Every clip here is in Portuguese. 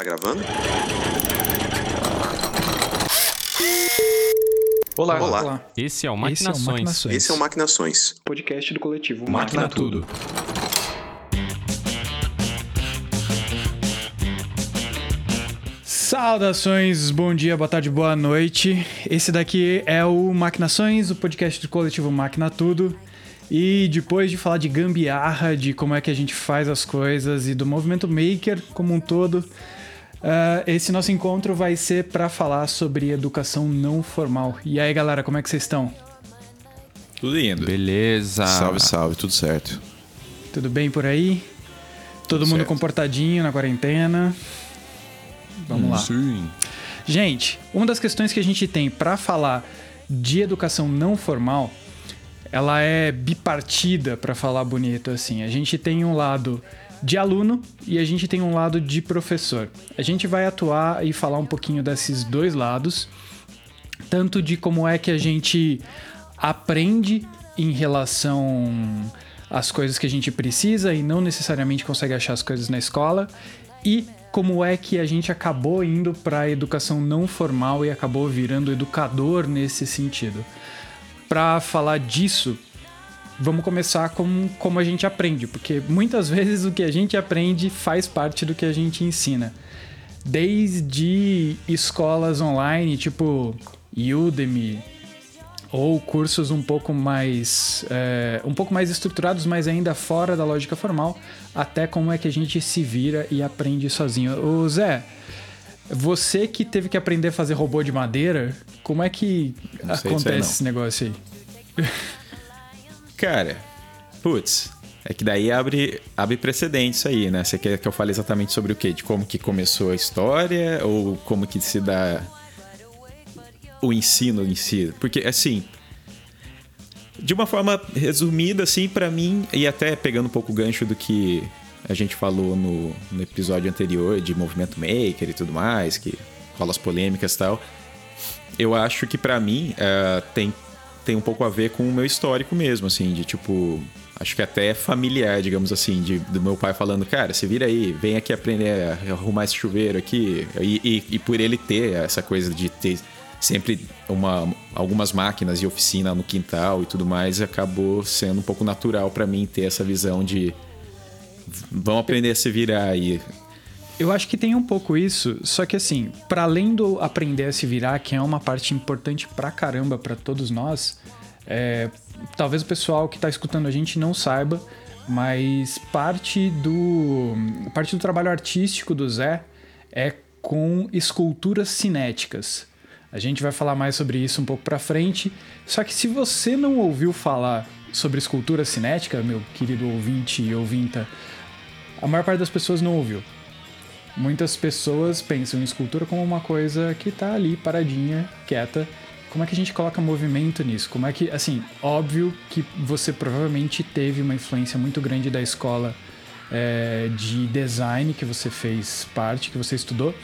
Tá gravando? Olá. Olá. Esse é o Esse é o Maquinações. Maquinações. Esse é o Maquinações. podcast do coletivo Máquina Tudo. Saudações, bom dia, boa tarde, boa noite. Esse daqui é o Maquinações, o podcast do coletivo Máquina Tudo. E depois de falar de gambiarra, de como é que a gente faz as coisas e do movimento maker como um todo, ah, esse nosso encontro vai ser para falar sobre educação não formal. E aí, galera, como é que vocês estão? Tudo indo. Beleza. Salve, salve, tudo certo. Tudo bem por aí? Todo mundo certo. comportadinho na quarentena? Vamos lá. Sim. Gente, uma das questões que a gente tem para falar de educação não formal, ela é bipartida, para falar bonito assim. A gente tem um lado de aluno e a gente tem um lado de professor. A gente vai atuar e falar um pouquinho desses dois lados, tanto de como é que a gente aprende em relação às coisas que a gente precisa e não necessariamente consegue achar as coisas na escola, e como é que a gente acabou indo para a educação não formal e acabou virando educador nesse sentido. Para falar disso, vamos começar com como a gente aprende, porque muitas vezes o que a gente aprende faz parte do que a gente ensina. Desde escolas online, tipo Udemy, ou cursos um pouco mais é, um pouco mais estruturados, mas ainda fora da lógica formal, até como é que a gente se vira e aprende sozinho. Ô Zé, você que teve que aprender a fazer robô de madeira, como é que acontece esse negócio aí? Cara, putz, é que daí abre, abre precedentes aí, né? Você quer que eu fale exatamente sobre o quê? De como que começou a história ou como que se dá o ensino em si? Porque, assim, de uma forma resumida, assim, pra mim, e até pegando um pouco o gancho do que a gente falou no, no episódio anterior de movimento maker e tudo mais, que rola as polêmicas e tal, eu acho que pra mim eh, tem, tem um pouco a ver com o meu histórico mesmo, assim, de tipo. Acho que até familiar, digamos assim, de, do meu pai falando, cara, se vira aí, vem aqui aprender a arrumar esse chuveiro aqui. E, e- e por ele ter essa coisa de ter sempre uma, algumas máquinas e oficina no quintal e tudo mais, acabou sendo um pouco natural pra mim ter essa visão de vamos aprender a se virar aí. Eu acho que tem um pouco isso, só que assim, para além do aprender a se virar, que é uma parte importante pra caramba pra todos nós, é, talvez o pessoal que tá escutando a gente não saiba, mas parte do parte do trabalho artístico do Zé é com esculturas cinéticas. A gente vai falar mais sobre isso um pouco pra frente. Só que se você não ouviu falar sobre escultura cinética, meu querido ouvinte e ouvinta, a maior parte das pessoas não ouviu. Muitas pessoas pensam em escultura como uma coisa que tá ali paradinha, quieta. Como é que a gente coloca movimento nisso? Como é que, assim, óbvio que você provavelmente teve uma influência muito grande da escola é, de design que você fez parte, que você estudou.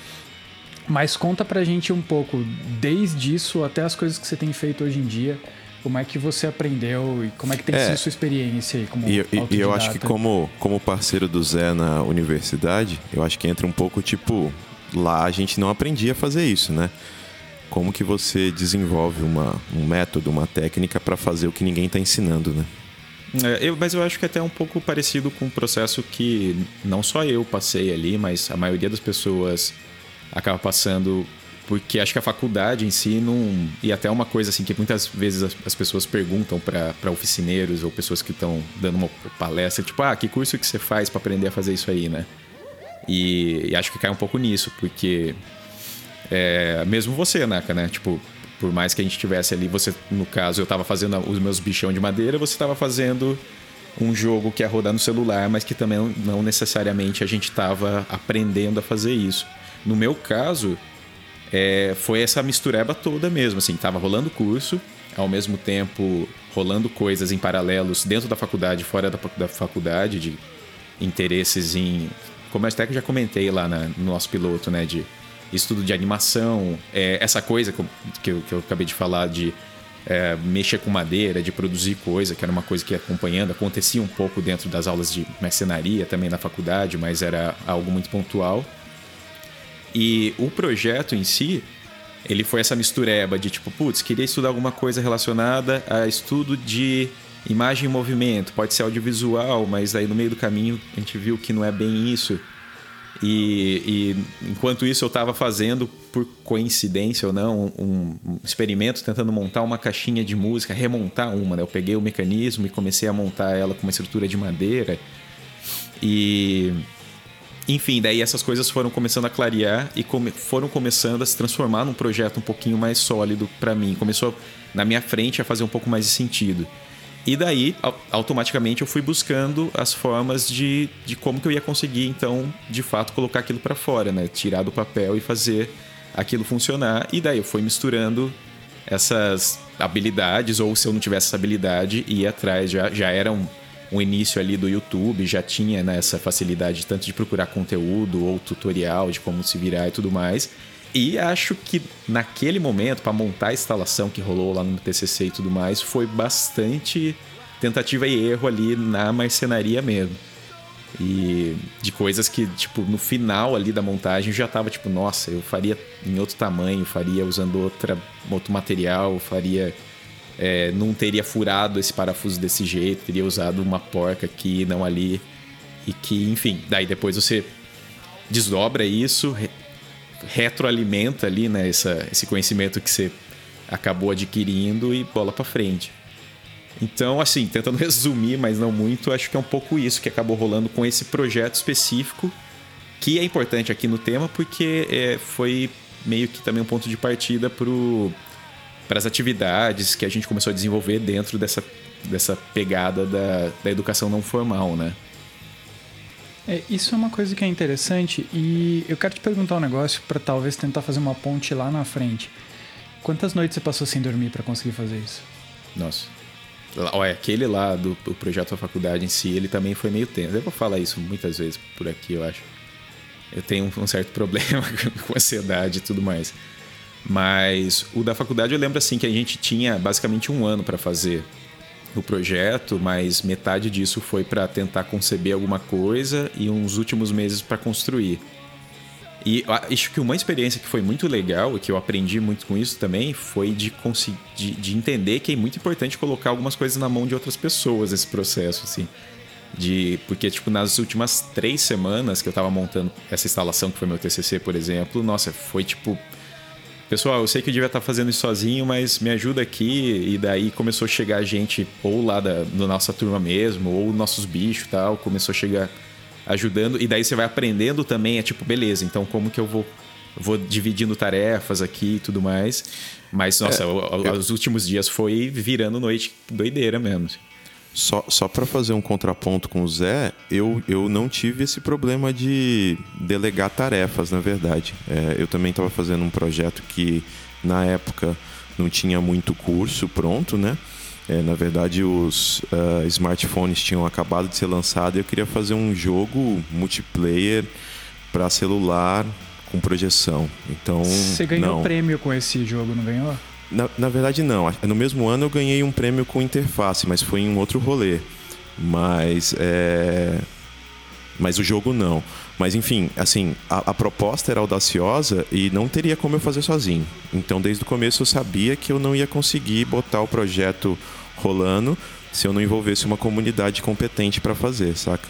Mas conta pra gente um pouco, desde isso até as coisas que você tem feito hoje em dia. Como é que você aprendeu e como é que tem É. sido a sua experiência aí como E, e- eu acho que como, como parceiro do Zé na universidade, eu acho que entra um pouco tipo, lá a gente não aprendia a fazer isso, né? Como que você desenvolve uma, um método, uma técnica pra fazer o que ninguém tá ensinando, né? É, eu- mas eu acho que até é um pouco parecido com o processo que não só eu passei ali, mas a maioria das pessoas acaba passando porque acho que a faculdade em si não e até uma coisa assim que muitas vezes as, as pessoas perguntam para oficineiros ou pessoas que estão dando uma palestra tipo ah que curso que você faz para aprender a fazer isso aí né e, e acho que cai um pouco nisso porque é, mesmo você, Naka, né? Tipo, por mais que a gente tivesse ali, você, no caso, eu tava fazendo os meus bichão de madeira, você tava fazendo um jogo que ia rodar no celular, mas que também não- necessariamente a gente tava aprendendo a fazer isso. No meu caso, é, foi essa mistureba toda mesmo, assim, tava rolando curso, ao mesmo tempo rolando coisas em paralelos dentro da faculdade, fora da, da faculdade, de interesses em. Como até que já comentei lá na- no nosso piloto, né? De estudo de animação, é, essa coisa que eu, que eu- que eu acabei de falar de é, mexer com madeira, de produzir coisa, que era uma coisa que ia acompanhando, acontecia um pouco dentro das aulas de mercenaria também na faculdade, mas era algo muito pontual. E o projeto em si, ele foi essa mistureba de tipo, putz, queria estudar alguma coisa relacionada a estudo de imagem e movimento, pode ser audiovisual, mas aí no meio do caminho a gente viu que não é bem isso. E, e enquanto isso eu estava fazendo, por coincidência ou não, um, um, experimento tentando montar uma caixinha de música, remontar uma. Né? Eu peguei o mecanismo e comecei a montar ela com uma estrutura de madeira. E enfim, daí essas coisas foram começando a clarear e come foram começando a se transformar num projeto um pouquinho mais sólido para mim. Começou na minha frente a fazer um pouco mais de sentido. E daí, automaticamente, eu fui buscando as formas de, de como que eu ia conseguir, então, de fato, colocar aquilo para fora, né? Tirar do papel e fazer aquilo funcionar. E daí eu fui misturando essas habilidades, ou se eu não tivesse essa habilidade, ia atrás. Já, já era um, um início ali do YouTube, já tinha né, essa facilidade tanto de procurar conteúdo ou tutorial de como se virar e tudo mais. E acho que naquele momento, para montar a instalação que rolou lá no TCC e tudo mais, foi bastante tentativa e erro ali na marcenaria mesmo. E de coisas que, tipo, no final ali da montagem já tava tipo, nossa, eu faria em outro tamanho, faria usando outra, outro material, faria. É, não teria furado esse parafuso desse jeito, teria usado uma porca aqui, não ali. E que, enfim, daí depois você desdobra isso, retroalimenta ali, né, essa, esse conhecimento que você acabou adquirindo e bola para frente. Então, assim, tentando resumir, mas não muito, acho que é um pouco isso que acabou rolando com esse projeto específico, que é importante aqui no tema, porque é, foi meio que também um ponto de partida para as atividades que a gente começou a desenvolver dentro dessa, dessa pegada da, da educação não formal, né? É, isso é uma coisa que é interessante e eu quero te perguntar um negócio para talvez tentar fazer uma ponte lá na frente. Quantas noites você passou sem dormir para conseguir fazer isso? Nossa. Olha, aquele lá do, do, projeto da faculdade em si, ele também foi meio tenso. Eu vou falar isso muitas vezes por aqui, eu acho. Eu tenho um certo problema com ansiedade e tudo mais. Mas o da faculdade eu lembro assim que a gente tinha basicamente um ano para fazer no projeto, mas metade disso foi para tentar conceber alguma coisa e uns últimos meses para construir. E acho que uma experiência que foi muito legal e que eu aprendi muito com isso também foi de, de, de entender que é muito importante colocar algumas coisas na mão de outras pessoas esse processo, assim. De, porque, tipo, nas últimas três semanas que eu tava montando essa instalação, que foi meu TCC, por exemplo, nossa, foi tipo pessoal, eu sei que eu devia estar fazendo isso sozinho, mas me ajuda aqui. E daí começou a chegar gente, ou lá da, da nossa turma mesmo, ou nossos bichos tal, começou a chegar ajudando. E daí você vai aprendendo também, é tipo, beleza, então como que eu vou, vou dividindo tarefas aqui e tudo mais. Mas, nossa, é, eu... os últimos dias foi virando noite doideira mesmo. Só, só para fazer um contraponto com o Zé, eu, eu não tive esse problema de delegar tarefas, na verdade. É, eu também estava fazendo um projeto que, na época, não tinha muito curso pronto, né? É, na verdade, os uh, smartphones tinham acabado de ser lançados e eu queria fazer um jogo multiplayer para celular com projeção. Então, Você ganhou não. prêmio com esse jogo, não ganhou? Na, na verdade, não. No mesmo ano eu ganhei um prêmio com interface, mas foi em um outro rolê. Mas é... Mas o jogo não. Mas enfim, assim, a, a, proposta era audaciosa e não teria como eu fazer sozinho. Então, desde o começo eu sabia que eu não ia conseguir botar o projeto rolando se eu não envolvesse uma comunidade competente para fazer, saca?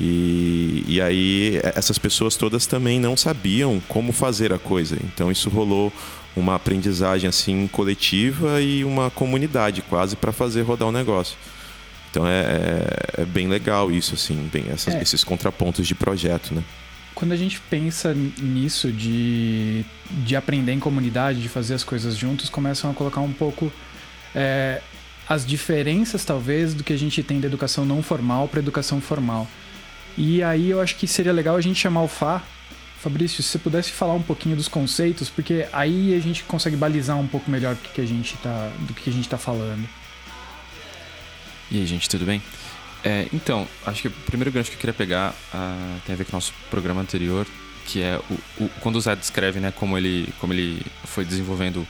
E, e aí essas pessoas todas também não sabiam como fazer a coisa. Então isso rolou uma aprendizagem assim coletiva e uma comunidade quase para fazer rodar o negócio. Então é, é, é, bem legal isso, assim, bem essas, é. esses contrapontos de projeto, né? Quando a gente pensa nisso de, de aprender em comunidade, de fazer as coisas juntos, começam a colocar um pouco é, as diferenças, talvez, do que a gente tem da educação não formal para educação formal. E aí eu acho que seria legal a gente chamar o Fá Fabrício, se você pudesse falar um pouquinho dos conceitos, porque aí a gente consegue balizar um pouco melhor do que a gente está, está falando. E aí, gente, tudo bem? É, então, acho que o primeiro gancho que eu queria pegar uh, tem a ver com o nosso programa anterior, que é o, o, quando o Zé descreve né, como, ele, como ele foi desenvolvendo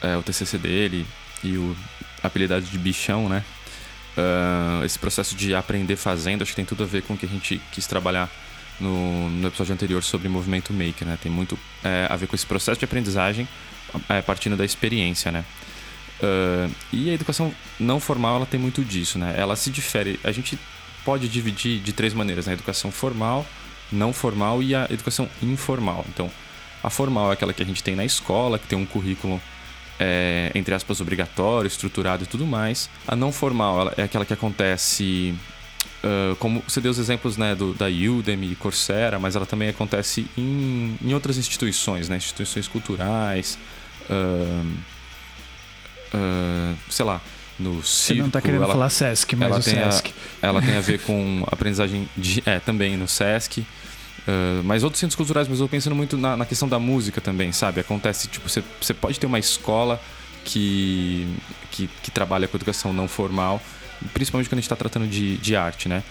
é, o TCC dele e o, a habilidade de bichão, né? Uh, esse processo de aprender fazendo, acho que tem tudo a ver com o que a gente quis trabalhar no, no episódio anterior sobre movimento maker, né? Tem muito é, a ver com esse processo de aprendizagem é, partindo da experiência, né? Uh, e a educação não formal ela tem muito disso, né? Ela se difere. A gente pode dividir de três maneiras: né? a educação formal, não formal e a educação informal. Então, a formal é aquela que a gente tem na escola, que tem um currículo é, entre aspas obrigatório, estruturado e tudo mais. A não formal é aquela que acontece Uh, como você deu os exemplos né, do, da Udemy, Coursera, mas ela também acontece em, em outras instituições, né, instituições culturais, uh, uh, sei lá, no Você não está querendo ela, falar Sesc, mas ela o tem Sesc. A, ela tem a ver com aprendizagem de, é, também no Sesc. Mas outros centros culturais, mas eu pensando muito na, na, questão da música também, sabe? Acontece, tipo, você, você pode ter uma escola que, que, que trabalha com educação não formal, principalmente quando a gente está tratando de, de arte, né?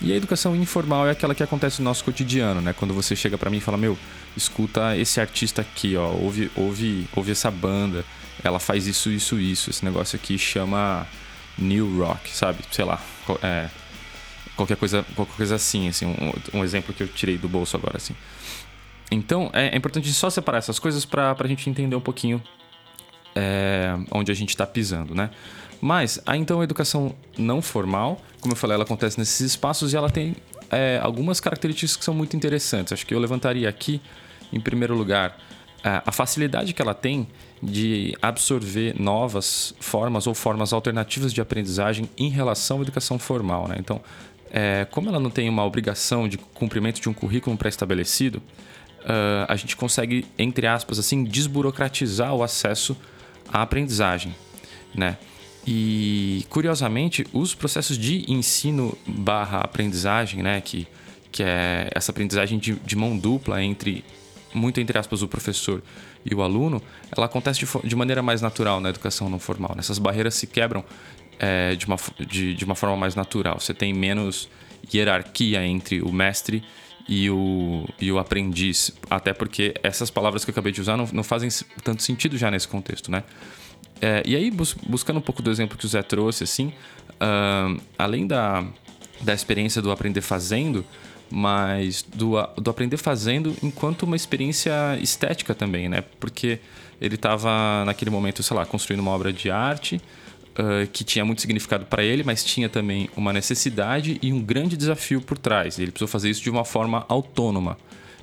E a educação informal é aquela que acontece no nosso cotidiano, né? Quando você chega para mim e fala, meu, escuta esse artista aqui, ó, ouve, ouve, ouve essa banda, ela faz isso, isso, isso. Esse negócio aqui chama New Rock, sabe? Sei lá, é, qualquer coisa, qualquer coisa assim, assim, um, um, exemplo que eu tirei do bolso agora, assim. Então, é, é importante só separar essas coisas para a gente entender um pouquinho é, onde a gente está pisando, né? Mas, a então, a educação não formal, como eu falei, ela acontece nesses espaços e ela tem é, algumas características que são muito interessantes. Acho que eu levantaria aqui, em primeiro lugar, a facilidade que ela tem de absorver novas formas ou formas alternativas de aprendizagem em relação à educação formal. Né? Então, é, como ela não tem uma obrigação de cumprimento de um currículo pré-estabelecido, uh, a gente consegue, entre aspas, assim, desburocratizar o acesso à aprendizagem. Né? E, curiosamente, os processos de ensino barra aprendizagem, né, que, que é essa aprendizagem de, de mão dupla entre, muito entre aspas, o professor e o aluno, ela acontece de, de maneira mais natural na educação não formal. Né? Essas barreiras se quebram é, de, uma, de, de uma forma mais natural. Você tem menos hierarquia entre o mestre e o, e o aprendiz. Até porque essas palavras que eu acabei de usar não, não fazem tanto sentido já nesse contexto, né? É, e aí, bus buscando um pouco do exemplo que o Zé trouxe, assim, uh, além da, da experiência do aprender fazendo, mas do, do aprender fazendo enquanto uma experiência estética também, né? Porque ele estava naquele momento, sei lá, construindo uma obra de arte uh, que tinha muito significado para ele, mas tinha também uma necessidade e um grande desafio por trás. Ele precisou fazer isso de uma forma autônoma.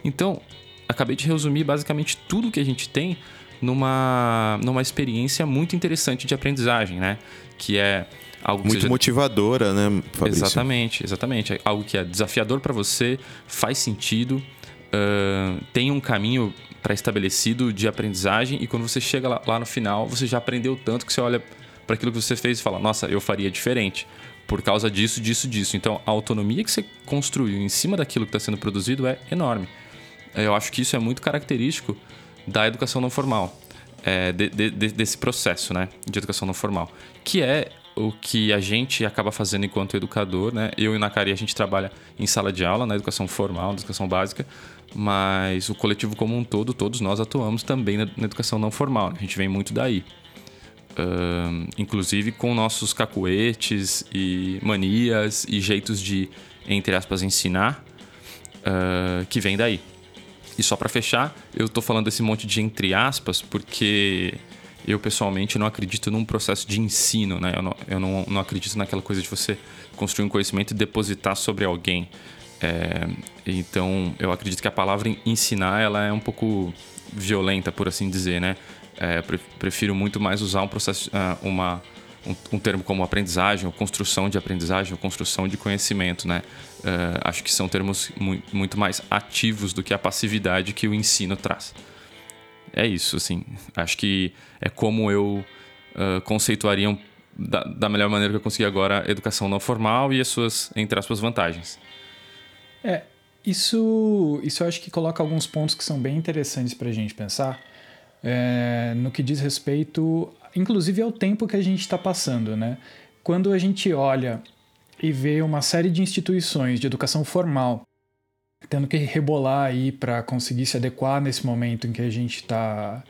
Então, acabei de resumir basicamente tudo que a gente tem numa, numa experiência muito interessante de aprendizagem, né? Que é algo muito seja... motivadora, né, Fabrício? Exatamente, exatamente. É algo que é desafiador para você, faz sentido, uh, tem um caminho pré-estabelecido de aprendizagem e quando você chega lá, lá no final, você já aprendeu tanto que você olha para aquilo que você fez e fala: Nossa, eu faria diferente por causa disso, disso, disso. Então, a autonomia que você construiu em cima daquilo que está sendo produzido é enorme. Eu acho que isso é muito característico da educação não formal, é, de, de, desse processo né, de educação não formal, que é o que a gente acaba fazendo enquanto educador. Né? Eu e Nakari, a gente trabalha em sala de aula, na educação formal, na educação básica, mas o coletivo como um todo, todos nós atuamos também na, na educação não formal. Né? A gente vem muito daí. Uh, inclusive com nossos cacuetes e manias e jeitos de, entre aspas, ensinar, uh, que vem daí. E só para fechar, eu tô falando esse monte de entre aspas porque eu pessoalmente não acredito num processo de ensino, né? Eu não, eu não, não acredito naquela coisa de você construir um conhecimento e depositar sobre alguém. É, então, eu acredito que a palavra ensinar ela é um pouco violenta, por assim dizer, né? É, prefiro muito mais usar um processo, ah, uma, um, um, termo como aprendizagem, ou construção de aprendizagem, ou construção de conhecimento, né? Uh, acho que são termos muito, muito mais ativos do que a passividade que o ensino traz. É isso, assim. Acho que é como eu uh, conceituaria um, da, da, melhor maneira que eu consegui agora a educação não formal e as suas, entre aspas, vantagens. É, isso, isso eu acho que coloca alguns pontos que são bem interessantes para a gente pensar é, no que diz respeito inclusive é o tempo que a gente está passando, né? Quando a gente olha e vê uma série de instituições de educação formal tendo que rebolar aí para conseguir se adequar nesse momento em que a gente está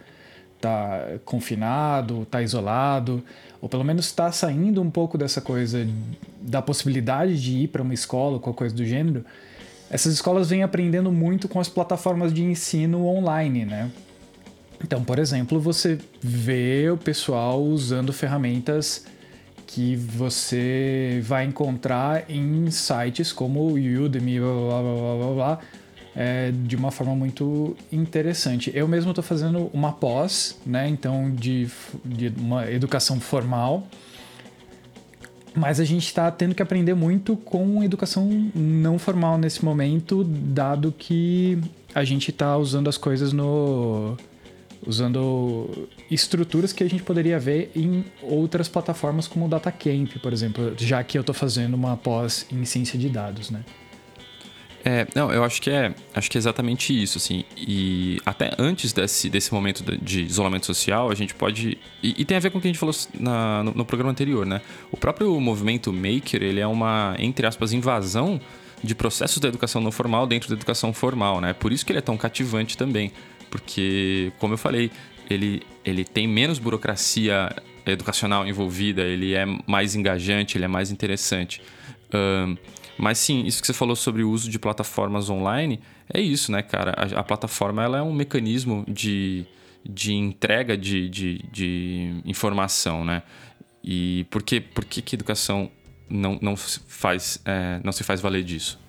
tá confinado, está isolado, ou pelo menos está saindo um pouco dessa coisa da possibilidade de ir para uma escola ou qualquer coisa do gênero, essas escolas vêm aprendendo muito com as plataformas de ensino online, né? Então, por exemplo, você vê o pessoal usando ferramentas que você vai encontrar em sites como Udemy, blá blá blá blá, blá é, de uma forma muito interessante. Eu mesmo estou fazendo uma pós, né? Então, de, de uma educação formal. Mas a gente está tendo que aprender muito com educação não formal nesse momento, dado que a gente está usando as coisas no. Usando estruturas que a gente poderia ver em outras plataformas como o DataCamp, por exemplo, já que eu estou fazendo uma pós em ciência de dados, né? É, não, eu acho que é, acho que é exatamente isso, assim. E até antes desse, desse momento de isolamento social, a gente pode. E, e tem a ver com o que a gente falou na, no, no, programa anterior, né? O próprio movimento Maker, ele é uma, entre aspas, invasão de processos da educação não formal dentro da educação formal, né? Por isso que ele é tão cativante também. Porque, como eu falei, ele, ele tem menos burocracia educacional envolvida, ele é mais engajante, ele é mais interessante. Um, mas sim, isso que você falou sobre o uso de plataformas online, é isso, né, cara? A, a plataforma ela é um mecanismo de, de entrega de, de, de informação, né? E por que, por que, que a educação não, não, faz, é, não se faz valer disso?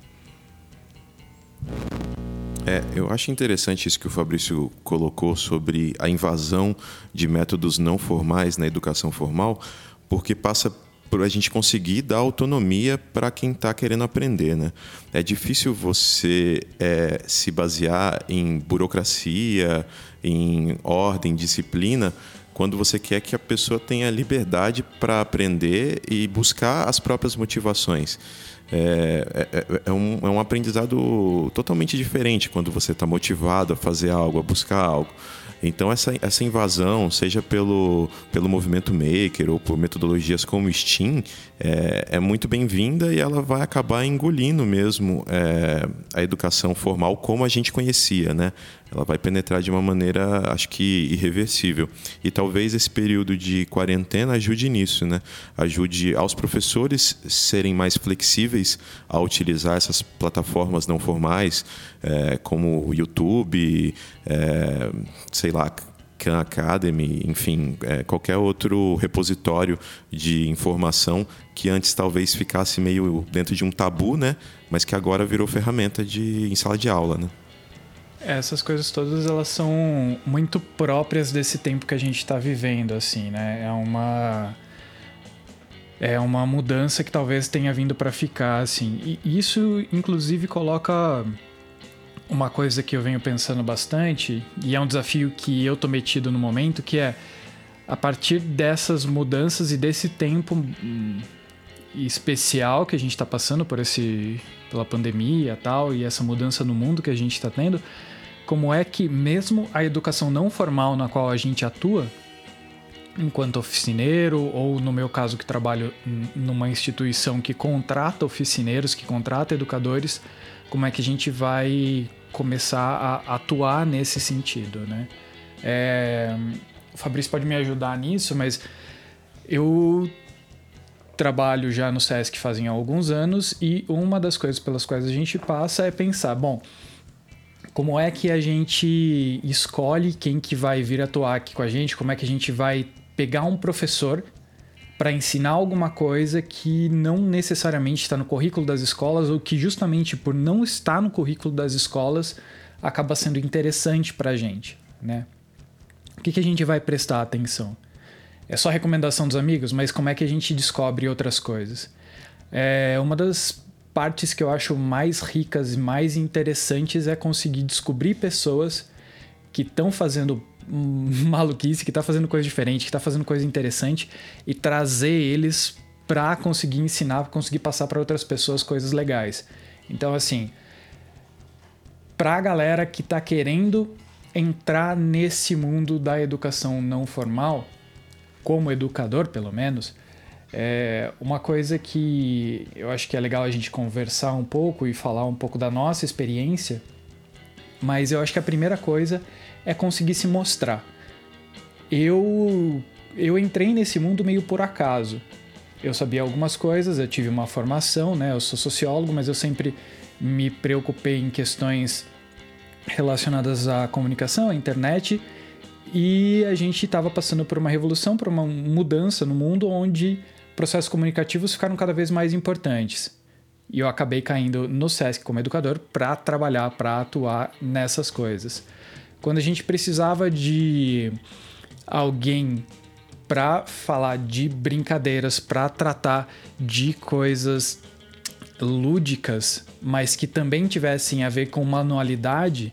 É, eu acho interessante isso que o Fabrício colocou sobre a invasão de métodos não formais na educação formal, porque passa para a gente conseguir dar autonomia para quem está querendo aprender. Né? É difícil você é, se basear em burocracia, em ordem, disciplina, quando você quer que a pessoa tenha liberdade para aprender e buscar as próprias motivações. É, é, é, é, um, é um aprendizado totalmente diferente quando você está motivado a fazer algo, a buscar algo. Então essa, essa invasão, seja pelo, pelo movimento maker ou por metodologias como Steam, é, é muito bem-vinda e ela vai acabar engolindo mesmo é, a educação formal como a gente conhecia, né? Ela vai penetrar de uma maneira, acho que irreversível. E talvez esse período de quarentena ajude nisso, né? Ajude aos professores serem mais flexíveis a utilizar essas plataformas não formais, é, como o YouTube, é, sei lá, Khan Academy, enfim, é, qualquer outro repositório de informação que antes talvez ficasse meio dentro de um tabu, né? Mas que agora virou ferramenta de, em sala de aula, né? Essas coisas todas elas são muito próprias desse tempo que a gente está vivendo, assim, né? É uma é uma mudança que talvez tenha vindo para ficar, assim. E isso, inclusive, coloca uma coisa que eu venho pensando bastante e é um desafio que eu tô metido no momento, que é a partir dessas mudanças e desse tempo hum, especial que a gente está passando por esse pela pandemia tal e essa mudança no mundo que a gente está tendo como é que mesmo a educação não formal na qual a gente atua, enquanto oficineiro, ou no meu caso que trabalho numa instituição que contrata oficineiros, que contrata educadores, como é que a gente vai começar a atuar nesse sentido, né? É, o Fabrício pode me ajudar nisso, mas eu trabalho já no SESC fazem alguns anos e uma das coisas pelas quais a gente passa é pensar, bom, como é que a gente escolhe quem que vai vir atuar aqui com a gente? Como é que a gente vai pegar um professor para ensinar alguma coisa que não necessariamente está no currículo das escolas ou que justamente por não estar no currículo das escolas acaba sendo interessante para a gente, né? O que, que a gente vai prestar atenção? É só recomendação dos amigos, mas como é que a gente descobre outras coisas? É uma das partes que eu acho mais ricas e mais interessantes é conseguir descobrir pessoas que estão fazendo maluquice, que está fazendo coisa diferente, que está fazendo coisa interessante e trazer eles para conseguir ensinar, para conseguir passar para outras pessoas coisas legais. Então, assim, para a galera que está querendo entrar nesse mundo da educação não formal, como educador pelo menos, é uma coisa que eu acho que é legal a gente conversar um pouco e falar um pouco da nossa experiência, mas eu acho que a primeira coisa é conseguir se mostrar. Eu eu entrei nesse mundo meio por acaso. Eu sabia algumas coisas, eu tive uma formação, né? Eu sou sociólogo, mas eu sempre me preocupei em questões relacionadas à comunicação, à internet, e a gente estava passando por uma revolução, por uma mudança no mundo onde processos comunicativos ficaram cada vez mais importantes. E eu acabei caindo no SESC como educador para trabalhar, para atuar nessas coisas. Quando a gente precisava de alguém para falar de brincadeiras, para tratar de coisas lúdicas, mas que também tivessem a ver com manualidade,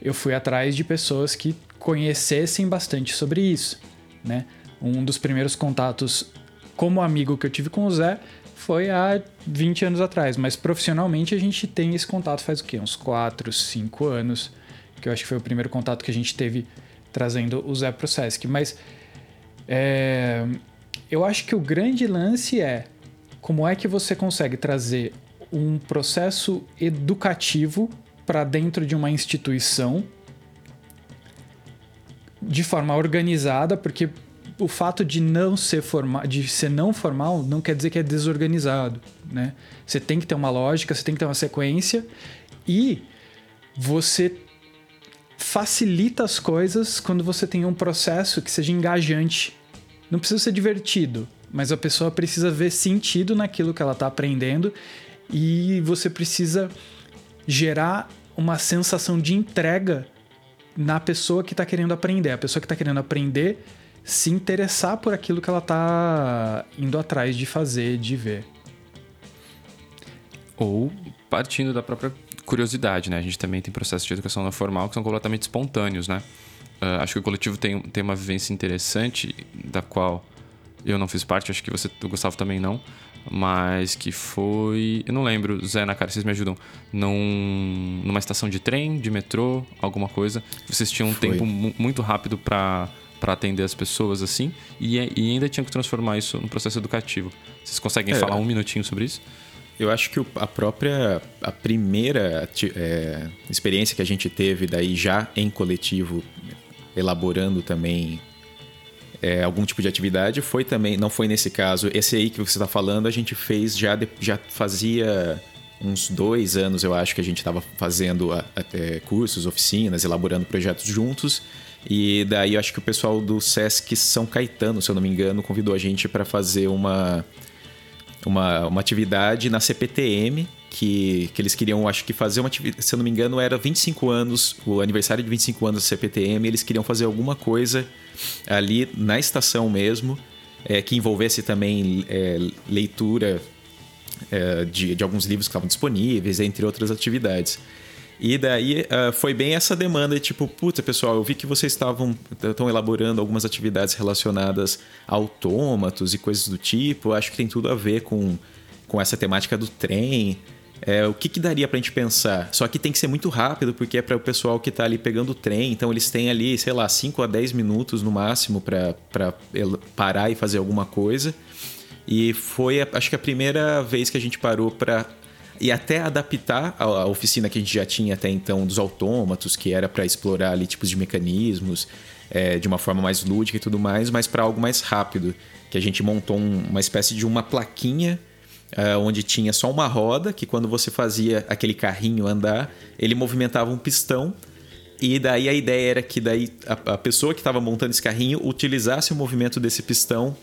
eu fui atrás de pessoas que conhecessem bastante sobre isso, né? Um dos primeiros contatos como amigo que eu tive com o Zé foi há 20 anos atrás, mas profissionalmente a gente tem esse contato faz o quê? Uns 4, 5 anos, que eu acho que foi o primeiro contato que a gente teve trazendo o Zé pro Sesc. Mas é, eu acho que o grande lance é como é que você consegue trazer um processo educativo para dentro de uma instituição de forma organizada, porque o fato de não ser formal, de ser não formal, não quer dizer que é desorganizado, né? Você tem que ter uma lógica, você tem que ter uma sequência e você facilita as coisas quando você tem um processo que seja engajante. Não precisa ser divertido, mas a pessoa precisa ver sentido naquilo que ela está aprendendo e você precisa gerar uma sensação de entrega na pessoa que está querendo aprender. A pessoa que está querendo aprender se interessar por aquilo que ela está indo atrás de fazer, de ver. Ou partindo da própria curiosidade, né? A gente também tem processos de educação não formal que são completamente espontâneos, né? Uh, acho que o coletivo tem, tem uma vivência interessante, da qual eu não fiz parte, acho que você, o Gustavo também não, mas que foi. Eu não lembro, Zé, na cara, vocês me ajudam. Num, numa estação de trem, de metrô, alguma coisa. Vocês tinham um foi. tempo muito rápido para para atender as pessoas assim e, e, ainda tinham que transformar isso no processo educativo. Vocês conseguem é, falar um minutinho sobre isso? Eu acho que a própria a primeira é, experiência que a gente teve daí já em coletivo, elaborando também é, algum tipo de atividade, foi também, não foi nesse caso, esse aí que você está falando, a gente fez já, já fazia uns dois anos, eu acho que a gente estava fazendo é, cursos, oficinas, elaborando projetos juntos. E daí eu acho que o pessoal do Sesc São Caetano, se eu não me engano, convidou a gente para fazer uma, uma, uma atividade na CPTM, que, que eles queriam, acho que fazer uma atividade, se eu não me engano, era 25 anos, o aniversário de 25 anos da CPTM, eles queriam fazer alguma coisa ali na estação mesmo, é, que envolvesse também é, leitura é, de, de alguns livros que estavam disponíveis, entre outras atividades. E daí uh, foi bem essa demanda, tipo, puta, pessoal, eu vi que vocês estavam estão elaborando algumas atividades relacionadas a autômatos e coisas do tipo. Acho que tem tudo a ver com, com essa temática do trem. É, o que, que daria pra gente pensar? Só que tem que ser muito rápido, porque é para o pessoal que tá ali pegando o trem, então eles têm ali, sei lá, 5 a 10 minutos no máximo para parar e fazer alguma coisa. E foi, acho que a primeira vez que a gente parou para e até adaptar a, oficina que a gente já tinha até então dos autômatos, que era para explorar ali tipos de mecanismos é, de uma forma mais lúdica e tudo mais, mas para algo mais rápido, que a gente montou um, uma espécie de uma plaquinha é, onde tinha só uma roda, que quando você fazia aquele carrinho andar, ele movimentava um pistão. E daí a ideia era que daí a, a pessoa que estava montando esse carrinho utilizasse o movimento desse pistão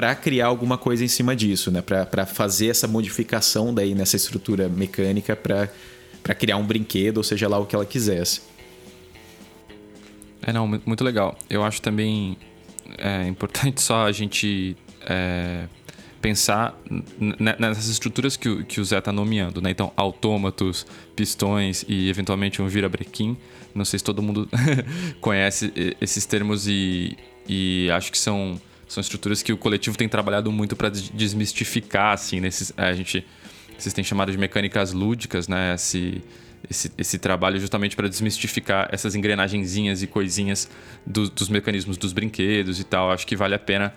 para criar alguma coisa em cima disso, né? Para fazer essa modificação daí nessa estrutura mecânica para criar um brinquedo, ou seja lá o que ela quisesse. É, não, muito legal. Eu acho também é, importante só a gente é, pensar nessas estruturas que o, que o Zé está nomeando, né? Então, autômatos, pistões e eventualmente um virabrequim. Não sei se todo mundo conhece esses termos e, e acho que são são estruturas que o coletivo tem trabalhado muito para desmistificar, assim, nesses, é, a gente, vocês têm chamado de mecânicas lúdicas, né? Esse, esse, esse trabalho justamente para desmistificar essas engrenagenzinhas e coisinhas do, dos mecanismos dos brinquedos e tal. Acho que vale a pena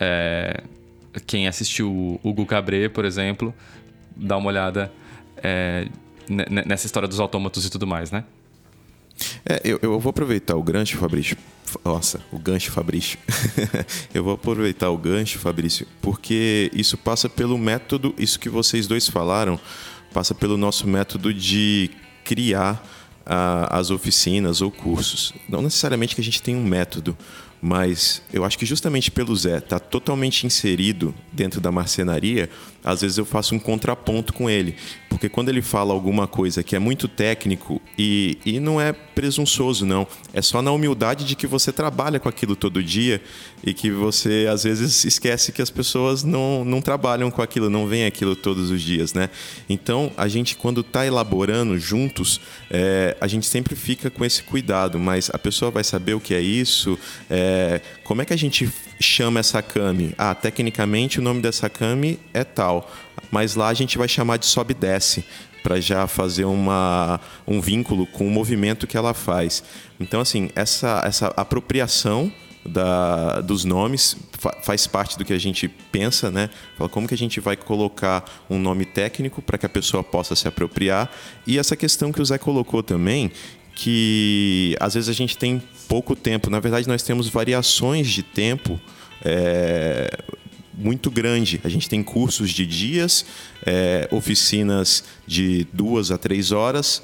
é, quem assistiu o Hugo Cabré, por exemplo, dar uma olhada é, nessa história dos autômatos e tudo mais, né? É, eu, eu vou aproveitar o gancho, Fabrício, nossa, o gancho Fabrício. eu vou aproveitar o gancho, Fabrício, porque isso passa pelo método, isso que vocês dois falaram, passa pelo nosso método de criar as oficinas ou cursos. Não necessariamente que a gente tenha um método, mas eu acho que justamente pelo Zé tá totalmente inserido dentro da marcenaria, às vezes eu faço um contraponto com ele. Porque quando ele fala alguma coisa que é muito técnico e, e não é presunçoso, não. É só na humildade de que você trabalha com aquilo todo dia e que você às vezes esquece que as pessoas não, não trabalham com aquilo, não veem aquilo todos os dias, né? Então a gente, quando está elaborando juntos, é, a gente sempre fica com esse cuidado, mas a pessoa vai saber o que é isso, é, como é que a gente chama essa came? Ah, tecnicamente o nome dessa came é tal, mas lá a gente vai chamar de sobe desce para já fazer uma, um vínculo com o movimento que ela faz. Então, assim, essa, essa apropriação da, dos nomes fa, faz parte do que a gente pensa, né? Fala como que a gente vai colocar um nome técnico para que a pessoa possa se apropriar. E essa questão que o Zé colocou também, que às vezes a gente tem pouco tempo. Na verdade, nós temos variações de tempo. É, muito grande. A gente tem cursos de dias, é, oficinas de duas a três horas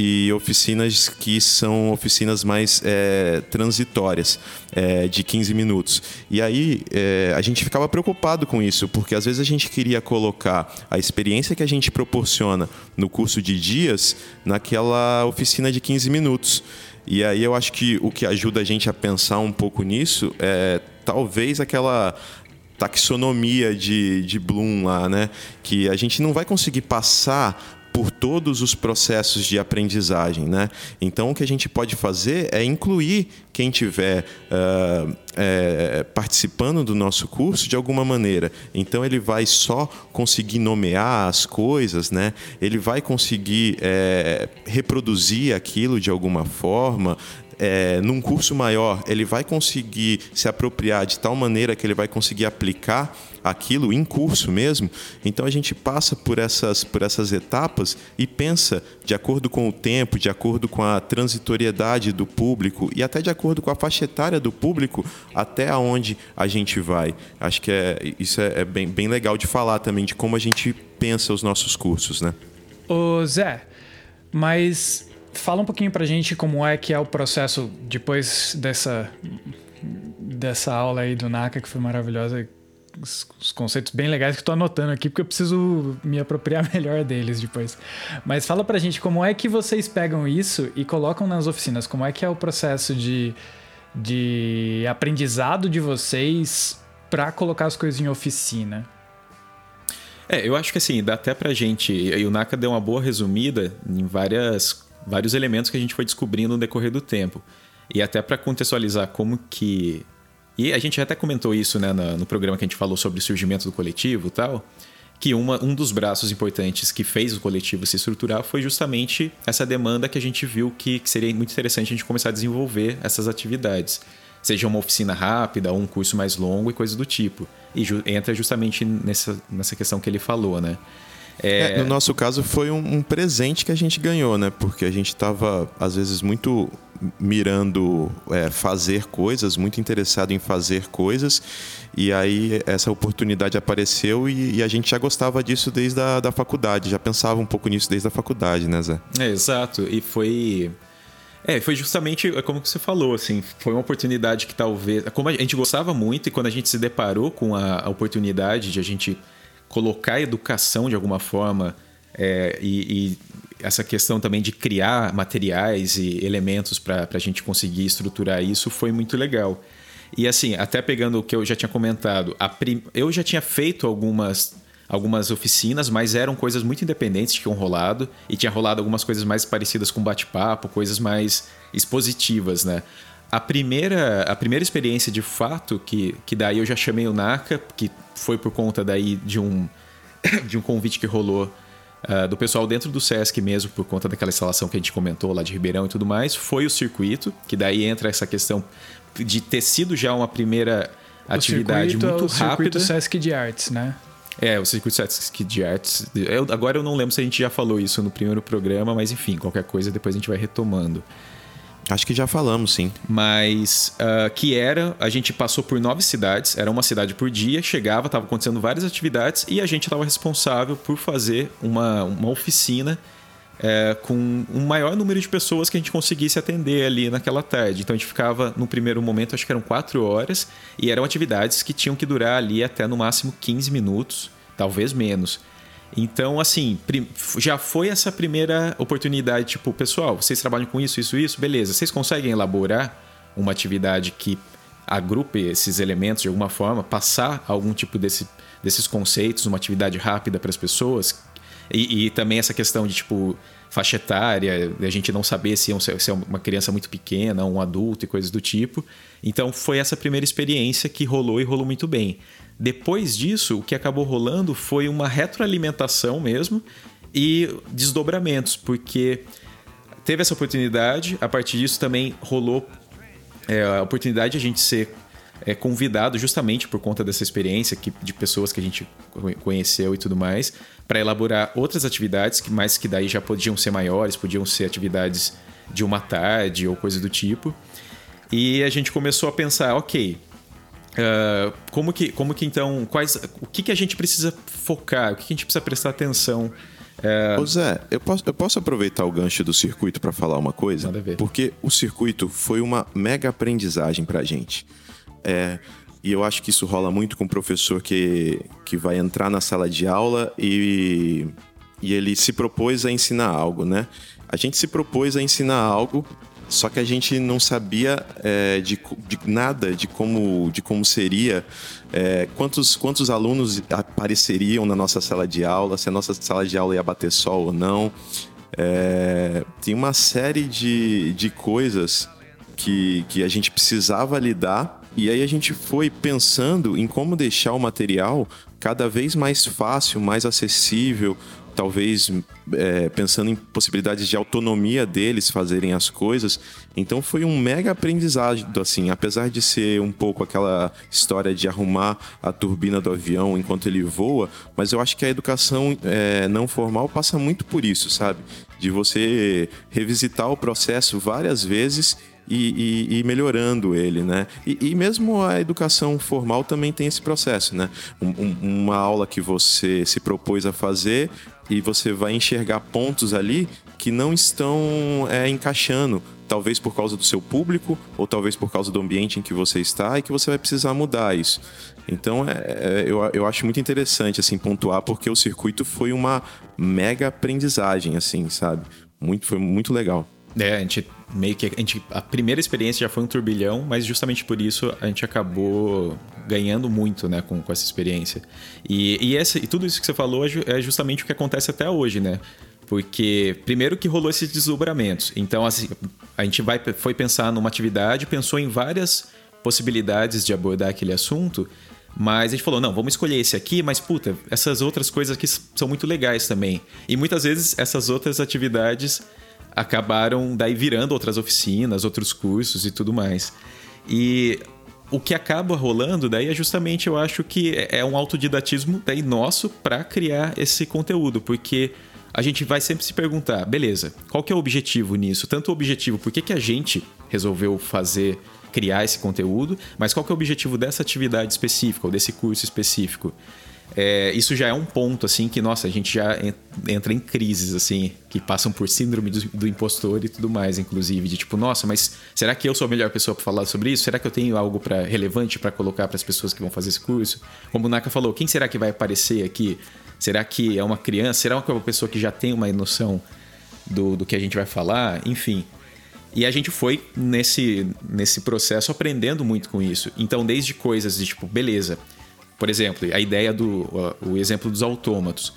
e oficinas que são oficinas mais é, transitórias, é, de 15 minutos. E aí é, a gente ficava preocupado com isso, porque às vezes a gente queria colocar a experiência que a gente proporciona no curso de dias naquela oficina de 15 minutos. E aí eu acho que o que ajuda a gente a pensar um pouco nisso é talvez aquela taxonomia de, de Bloom lá, né? Que a gente não vai conseguir passar por todos os processos de aprendizagem, né? Então o que a gente pode fazer é incluir quem estiver uh, é, participando do nosso curso de alguma maneira. Então ele vai só conseguir nomear as coisas, né? Ele vai conseguir é, reproduzir aquilo de alguma forma, é, num curso maior, ele vai conseguir se apropriar de tal maneira que ele vai conseguir aplicar aquilo em curso mesmo. Então a gente passa por essas, por essas etapas e pensa de acordo com o tempo, de acordo com a transitoriedade do público e até de acordo com a faixa etária do público até aonde a gente vai. Acho que é, isso é, é bem, bem legal de falar também de como a gente pensa os nossos cursos, né? Ô Zé, mas Fala um pouquinho pra gente como é que é o processo depois dessa, dessa aula aí do NACA, que foi maravilhosa. Os, os conceitos bem legais que tô anotando aqui, porque eu preciso me apropriar melhor deles depois. Mas fala pra gente como é que vocês pegam isso e colocam nas oficinas. Como é que é o processo de, de aprendizado de vocês para colocar as coisas em oficina? É, eu acho que assim, dá até pra gente. E o Naka deu uma boa resumida em várias vários elementos que a gente foi descobrindo no decorrer do tempo. E até para contextualizar como que. E a gente até comentou isso né, no programa que a gente falou sobre o surgimento do coletivo e tal. Que uma, um dos braços importantes que fez o coletivo se estruturar foi justamente essa demanda que a gente viu que, que seria muito interessante a gente começar a desenvolver essas atividades. Seja uma oficina rápida ou um curso mais longo e coisas do tipo. E ju entra justamente nessa, nessa questão que ele falou, né? É... É, no nosso caso foi um, um, presente que a gente ganhou, né? Porque a gente estava às vezes muito mirando é, fazer coisas, muito interessado em fazer coisas, e aí essa oportunidade apareceu e, e, a gente já gostava disso desde a da faculdade, já pensava um pouco nisso desde a faculdade, né, Zé? É, exato, e foi é, foi justamente é como você falou, assim, foi uma oportunidade que talvez. Como a gente gostava muito e quando a gente se deparou com a, a oportunidade de a gente colocar a educação de alguma forma é, e, e, essa questão também de criar materiais e elementos para a gente conseguir estruturar isso foi muito legal. E assim, até pegando o que eu já tinha comentado, prim... eu já tinha feito algumas, algumas oficinas, mas eram coisas muito independentes que tinham rolado, e tinha rolado algumas coisas mais parecidas com bate-papo, coisas mais expositivas, né? A primeira, a primeira experiência de fato, que, que daí eu já chamei o Naka, que foi por conta daí de um, de um convite que rolou uh, do pessoal dentro do Sesc mesmo, por conta daquela instalação que a gente comentou lá de Ribeirão e tudo mais, foi o circuito, que daí entra essa questão de ter sido já uma primeira o atividade muito é o rápida. circuito Sesc de Artes, né? É, o circuito Sesc de Artes. Eu, agora eu não lembro se a gente já falou isso no primeiro programa, mas enfim, qualquer coisa depois a gente vai retomando. Acho que já falamos, sim. Mas uh, que era, a gente passou por nove cidades, era uma cidade por dia, chegava, estava acontecendo várias atividades e a gente estava responsável por fazer uma, uma oficina é, com um maior número de pessoas que a gente conseguisse atender ali naquela tarde. Então a gente ficava, no primeiro momento, acho que eram quatro horas, e eram atividades que tinham que durar ali até no máximo 15 minutos, talvez menos. Então, assim, já foi essa primeira oportunidade, tipo, pessoal, vocês trabalham com isso, isso, isso, beleza. Vocês conseguem elaborar uma atividade que agrupe esses elementos de alguma forma, passar algum tipo desse, desses conceitos, uma atividade rápida para as pessoas e, e, também essa questão de, tipo, faixa etária, a gente não saber se é, uma criança muito pequena, um adulto e coisas do tipo. Então foi essa primeira experiência que rolou e rolou muito bem. Depois disso, o que acabou rolando foi uma retroalimentação mesmo e desdobramentos, porque teve essa oportunidade, a partir disso também rolou é, a oportunidade de a gente ser é, convidado justamente por conta dessa experiência que, de pessoas que a gente conheceu e tudo mais, para elaborar outras atividades, que mais que daí já podiam ser maiores, podiam ser atividades de uma tarde ou coisa do tipo. E a gente começou a pensar, ok, uh, como, que, como que então, quais, o que, que a gente precisa focar, o que, que a gente precisa prestar atenção é... Ô Zé, eu posso, eu posso aproveitar o gancho do circuito para falar uma coisa? Nada a ver. Porque o circuito foi uma mega aprendizagem para a gente. É, e eu acho que isso rola muito com o professor que, que vai entrar na sala de aula e, e ele se propôs a ensinar algo, né? A gente se propôs a ensinar algo, só que a gente não sabia é, de, de, nada de como, de como seria, é, quantos, quantos alunos apareceriam na nossa sala de aula, se a nossa sala de aula ia bater sol ou não. É, tem uma série de, de coisas que, que a gente precisava lidar e aí a gente foi pensando em como deixar o material cada vez mais fácil, mais acessível, talvez é, pensando em possibilidades de autonomia deles fazerem as coisas. Então foi um mega aprendizado, assim, apesar de ser um pouco aquela história de arrumar a turbina do avião enquanto ele voa, mas eu acho que a educação é, não formal passa muito por isso, sabe? De você revisitar o processo várias vezes e, e, e melhorando ele, né? E, e, mesmo a educação formal também tem esse processo, né? Um, um, uma aula que você se propôs a fazer e você vai enxergar pontos ali que não estão é, encaixando, talvez por causa do seu público ou talvez por causa do ambiente em que você está e que você vai precisar mudar isso. Então, é, é, eu, eu acho muito interessante assim pontuar porque o circuito foi uma mega aprendizagem, assim, sabe? Muito, foi muito legal. É, a gente meio que a, gente, a primeira experiência já foi um turbilhão, mas justamente por isso a gente acabou ganhando muito, né, com, com essa experiência. E, e, essa, e tudo isso que você falou é, é justamente o que acontece até hoje, né? Porque primeiro que rolou esses desdobramentos. Então, assim, a gente vai, foi pensar numa atividade, pensou em várias possibilidades de abordar aquele assunto, mas a gente falou, não, vamos escolher esse aqui, mas puta, essas outras coisas aqui são muito legais também. E muitas vezes essas outras atividades acabaram daí virando outras oficinas, outros cursos e tudo mais. E o que acaba rolando daí é justamente, eu acho que é, um autodidatismo daí nosso para criar esse conteúdo, porque a gente vai sempre se perguntar, beleza, qual que é o objetivo nisso? Tanto o objetivo, por que, que a gente resolveu fazer, criar esse conteúdo, mas qual que é o objetivo dessa atividade específica ou desse curso específico? É, isso já é um ponto, assim, que, nossa, a gente já entra em crises, assim, que passam por síndrome do, do, impostor e tudo mais, inclusive, de tipo, nossa, mas será que eu sou a melhor pessoa para falar sobre isso? Será que eu tenho algo para relevante para colocar para as pessoas que vão fazer esse curso? Como o Naka falou, quem será que vai aparecer aqui? Será que é uma criança? Será que é uma pessoa que já tem uma noção do, do que a gente vai falar? Enfim. E a gente foi nesse, nesse processo aprendendo muito com isso. Então, desde coisas de tipo, beleza, por exemplo, a ideia do o exemplo dos autômatos.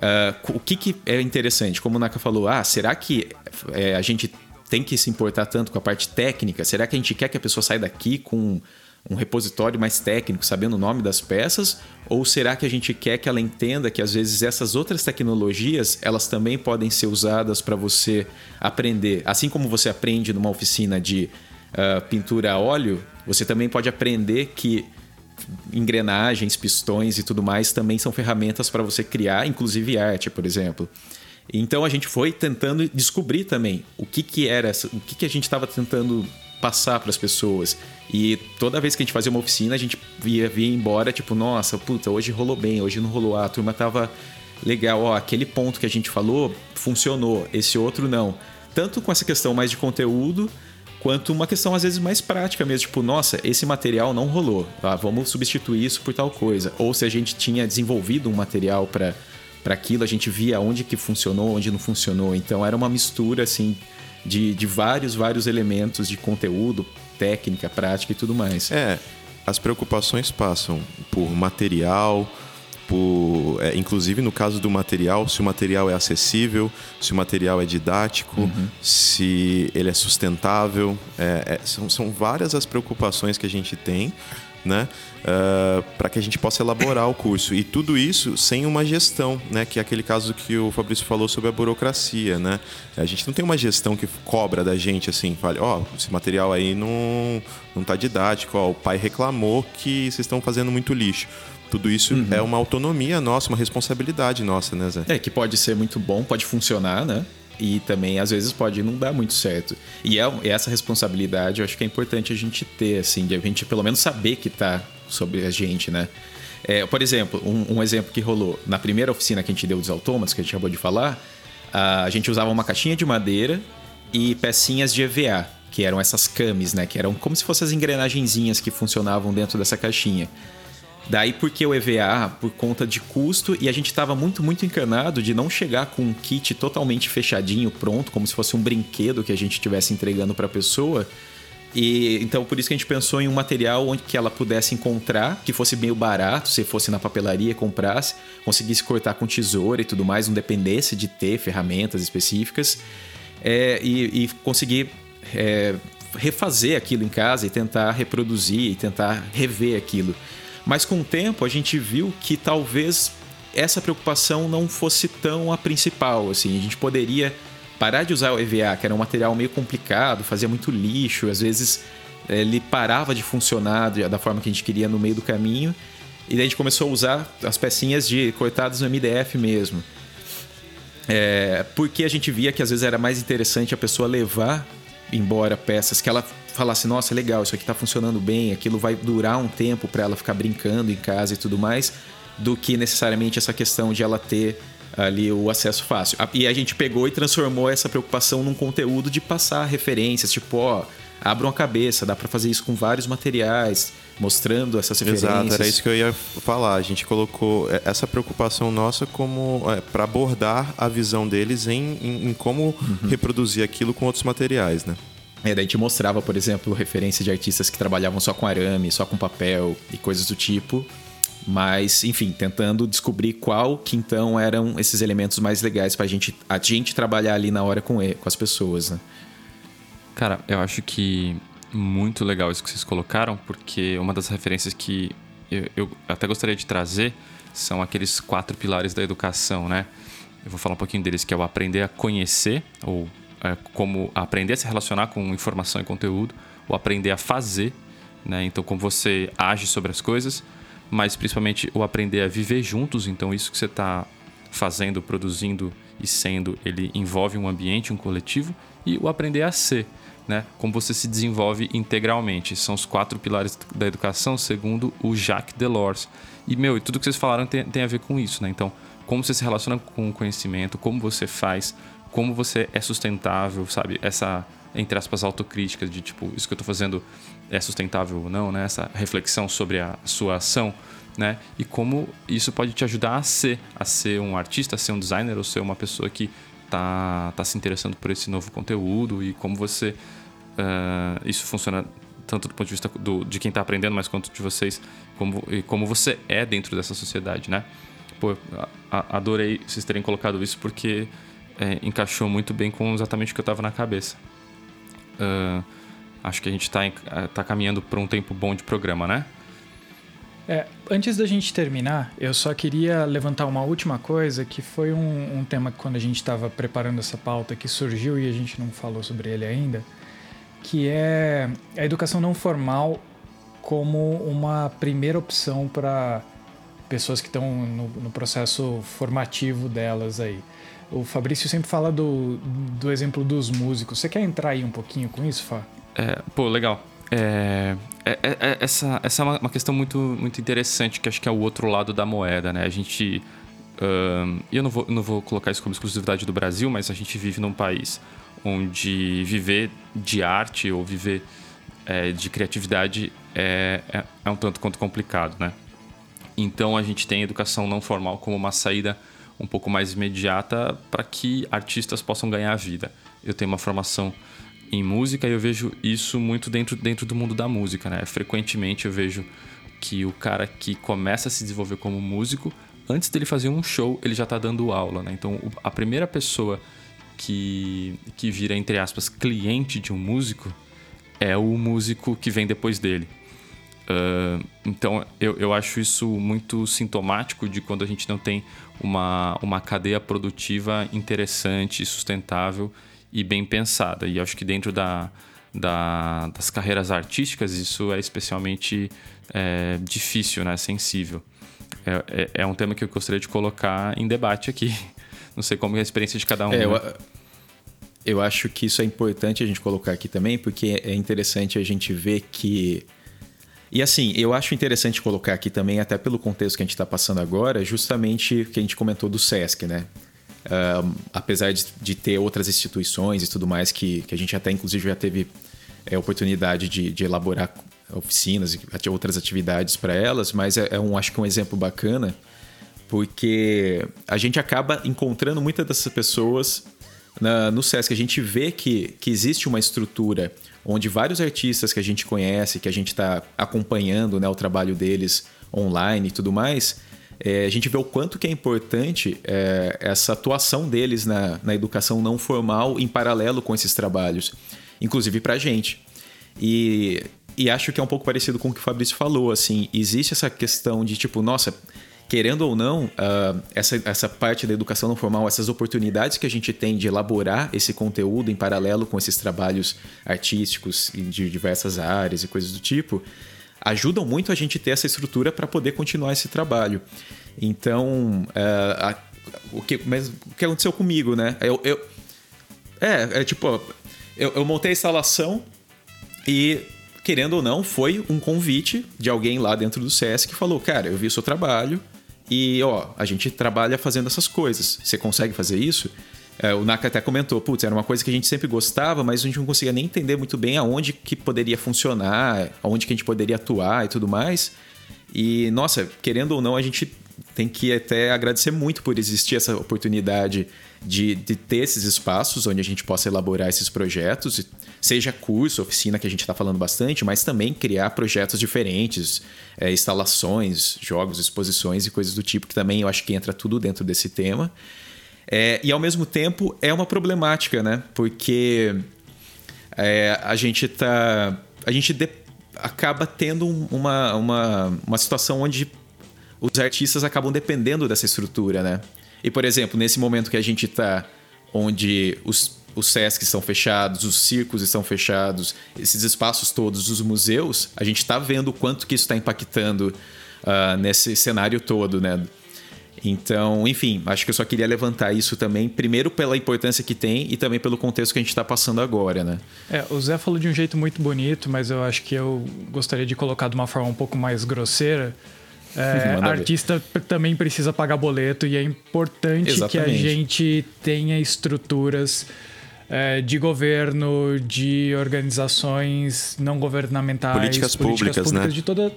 Uh, o que, que, é interessante? Como o Naka falou, ah, será que é, a gente tem que se importar tanto com a parte técnica? Será que a gente quer que a pessoa saia daqui com um repositório mais técnico, sabendo o nome das peças? Ou será que a gente quer que ela entenda que às vezes essas outras tecnologias elas também podem ser usadas para você aprender? Assim como você aprende numa oficina de uh, pintura a óleo, você também pode aprender que engrenagens, pistões e tudo mais também são ferramentas para você criar, inclusive arte, por exemplo. Então a gente foi tentando descobrir também o que, que era, o que, que a gente estava tentando passar para as pessoas. E toda vez que a gente fazia uma oficina, a gente via, via embora, tipo, nossa, puta, hoje rolou bem, hoje não rolou. A turma tava legal, ó, aquele ponto que a gente falou funcionou, esse outro não. Tanto com essa questão mais de conteúdo, quanto uma questão às vezes mais prática mesmo, tipo, nossa, esse material não rolou, tá? vamos substituir isso por tal coisa. Ou se a gente tinha desenvolvido um material para para aquilo, a gente via onde que funcionou, onde não funcionou. Então era uma mistura assim de, de vários, vários elementos de conteúdo, técnica, prática e tudo mais. É, as preocupações passam por material, por, é, inclusive no caso do material, se o material é acessível, se o material é didático, uhum. se ele é sustentável. É, é, são, são várias as preocupações que a gente tem né? Uh, para que a gente possa elaborar o curso. E tudo isso sem uma gestão, né? Que é aquele caso que o Fabrício falou sobre a burocracia, né? A gente não tem uma gestão que cobra da gente assim, fale, ó, oh, esse material aí não, não tá didático, ó, o pai reclamou que vocês estão fazendo muito lixo. Tudo isso uhum. é uma autonomia nossa, uma responsabilidade nossa, né, Zé? É, que pode ser muito bom, pode funcionar, né? e também às vezes pode não dar muito certo. E é, essa responsabilidade eu acho que é importante a gente ter, assim, de a gente pelo menos saber que tá sobre a gente, né? É, por exemplo, um, um, exemplo que rolou na primeira oficina que a gente deu dos autômatos, que a gente acabou de falar, a gente usava uma caixinha de madeira e pecinhas de EVA, que eram essas cames, né? Que eram como se fossem as engrenagenzinhas que funcionavam dentro dessa caixinha. Daí porque o EVA, por conta de custo, e a gente estava muito, muito encanado de não chegar com um kit totalmente fechadinho, pronto, como se fosse um brinquedo que a gente estivesse entregando para a pessoa. E então por isso que a gente pensou em um material onde que ela pudesse encontrar, que fosse meio barato, se fosse na papelaria, comprasse, conseguisse cortar com tesoura e tudo mais, não dependesse de ter ferramentas específicas, é, e, e, conseguir é, refazer aquilo em casa e tentar reproduzir e tentar rever aquilo. Mas com o tempo a gente viu que talvez essa preocupação não fosse tão a principal. Assim, a gente poderia parar de usar o EVA, que era um material meio complicado, fazia muito lixo, às vezes ele parava de funcionar da forma que a gente queria no meio do caminho. E daí a gente começou a usar as pecinhas de cortadas no MDF mesmo. É, porque a gente via que às vezes era mais interessante a pessoa levar embora peças que ela falasse, nossa, legal, isso aqui tá funcionando bem, aquilo vai durar um tempo para ela ficar brincando em casa e tudo mais, do que necessariamente essa questão de ela ter ali o acesso fácil. E a gente pegou e transformou essa preocupação num conteúdo de passar referências, tipo, ó, abram a cabeça, dá para fazer isso com vários materiais, mostrando essas referências. Exato, era isso que eu ia falar. A gente colocou é, essa preocupação nossa como é, para abordar a visão deles em, em, em como uhum. reproduzir aquilo com outros materiais, né? É, daí gente mostrava, por exemplo, referência de artistas que trabalhavam só com arame, só com papel e coisas do tipo. Mas, enfim, tentando descobrir qual que então eram esses elementos mais legais pra gente, a gente trabalhar ali na hora com, com as pessoas, né? Cara, eu acho que muito legal isso que vocês colocaram, porque uma das referências que eu, eu até gostaria de trazer são aqueles quatro pilares da educação, né? Eu vou falar um pouquinho deles, que é o aprender a conhecer, ou é, como aprender a se relacionar com informação e conteúdo, o aprender a fazer, né? Então, como você age sobre as coisas, mas principalmente o aprender a viver juntos. Então, isso que você está fazendo, produzindo e sendo, ele envolve um ambiente, um coletivo, e o aprender a ser, né? Como você se desenvolve integralmente. São os quatro pilares da educação, segundo o Jacques Delors. E, meu, e tudo que vocês falaram tem, tem a ver com isso, né? Então, como você se relaciona com o conhecimento, como você faz, como você é sustentável, sabe? Essa, entre aspas, autocrítica de tipo, isso que eu estou fazendo é sustentável ou não, né? Essa reflexão sobre a sua ação, né? E como isso pode te ajudar a ser, a ser um artista, a ser um designer ou ser uma pessoa que tá, tá se interessando por esse novo conteúdo e como você uh, isso funciona tanto do ponto de vista do, de quem está aprendendo, mas quanto de vocês, como, e como você é dentro dessa sociedade, né? Pô, adorei vocês terem colocado isso porque é, encaixou muito bem com exatamente o que eu estava na cabeça. Uh, acho que a gente está tá caminhando para um tempo bom de programa, né? É, antes da gente terminar, eu só queria levantar uma última coisa que foi um, um tema que quando a gente estava preparando essa pauta que surgiu e a gente não falou sobre ele ainda, que é a educação não formal como uma primeira opção para pessoas que estão no, no, processo formativo delas aí. O Fabrício sempre fala do, do exemplo dos músicos. Você quer entrar aí um pouquinho com isso, Fá? É, pô, legal. É, é, é, é essa, essa é uma, questão muito, muito interessante, que acho que é o outro lado da moeda, né? A gente. E eu não vou, não vou colocar isso como exclusividade do Brasil, mas a gente vive num país onde viver de arte ou viver é, de criatividade é, é, é, um tanto quanto complicado, né? Então a gente tem educação não formal como uma saída um pouco mais imediata para que artistas possam ganhar vida. Eu tenho uma formação em música e eu vejo isso muito dentro, dentro do mundo da música, né? Frequentemente eu vejo que o cara que começa a se desenvolver como músico, antes dele fazer um show, ele já está dando aula, né? Então a primeira pessoa que, que vira, entre aspas, cliente de um músico é o músico que vem depois dele. Uh, então eu, eu acho isso muito sintomático de quando a gente não tem uma, uma cadeia produtiva interessante, sustentável e bem pensada. E acho que dentro da, da, das carreiras artísticas isso é especialmente é, difícil, né? sensível. É, é, é, um tema que eu gostaria de colocar em debate aqui. Não sei como é a experiência de cada um. É, né? eu, eu acho que isso é importante a gente colocar aqui também, porque é interessante a gente ver que e assim, eu acho interessante colocar aqui também, até pelo contexto que a gente está passando agora, justamente o que a gente comentou do SESC, né? Apesar de, de, ter outras instituições e tudo mais, que, que a gente até inclusive já teve é, oportunidade de, de, elaborar oficinas e outras atividades para elas, mas é, é, um, acho que um exemplo bacana, porque a gente acaba encontrando muitas dessas pessoas na, no SESC. A gente vê que, que existe uma estrutura onde vários artistas que a gente conhece, que a gente está acompanhando né, o trabalho deles online e tudo mais, é, a gente vê o quanto que é importante é, essa atuação deles na, na educação não formal em paralelo com esses trabalhos, inclusive para a gente. E, e acho que é um pouco parecido com o que o Fabrício falou, assim, existe essa questão de tipo, nossa, querendo ou não, uh, essa, essa parte da educação não formal, essas oportunidades que a gente tem de elaborar esse conteúdo em paralelo com esses trabalhos artísticos de diversas áreas e coisas do tipo, ajudam muito a gente ter essa estrutura para poder continuar esse trabalho. Então, uh, a, o, que, mas, o que aconteceu comigo, né? Eu, eu é, é tipo, eu, eu montei a instalação e querendo ou não, foi um convite de alguém lá dentro do SESC que falou: Cara, eu vi o seu trabalho, e, ó, a gente trabalha fazendo essas coisas. Você consegue fazer isso? É, o Naka até comentou, putz, era uma coisa que a gente sempre gostava, mas a gente não conseguia nem entender muito bem aonde que poderia funcionar, aonde que a gente poderia atuar e tudo mais. E, nossa, querendo ou não, a gente tem que até agradecer muito por existir essa oportunidade de, de ter esses espaços onde a gente possa elaborar esses projetos, seja curso, oficina, que a gente está falando bastante, mas também criar projetos diferentes, é, instalações, jogos, exposições e coisas do tipo, que também eu acho que entra tudo dentro desse tema. É, e ao mesmo tempo é uma problemática, né? Porque é, a gente tá. A gente de, acaba tendo uma, uma, uma situação onde os artistas acabam dependendo dessa estrutura, né? E, por exemplo, nesse momento que a gente está, onde os, os SESC estão fechados, os circos estão fechados, esses espaços todos, os museus, a gente está vendo o quanto que isso está impactando uh, nesse cenário todo, né? Então, enfim, acho que eu só queria levantar isso também, primeiro pela importância que tem e também pelo contexto que a gente está passando agora, né? É, o Zé falou de um jeito muito bonito, mas eu acho que eu gostaria de colocar de uma forma um pouco mais grosseira é, artista também precisa pagar boleto e é importante Exatamente. que a gente tenha estruturas é, de governo, de organizações não governamentais, políticas, políticas públicas, públicas né? de toda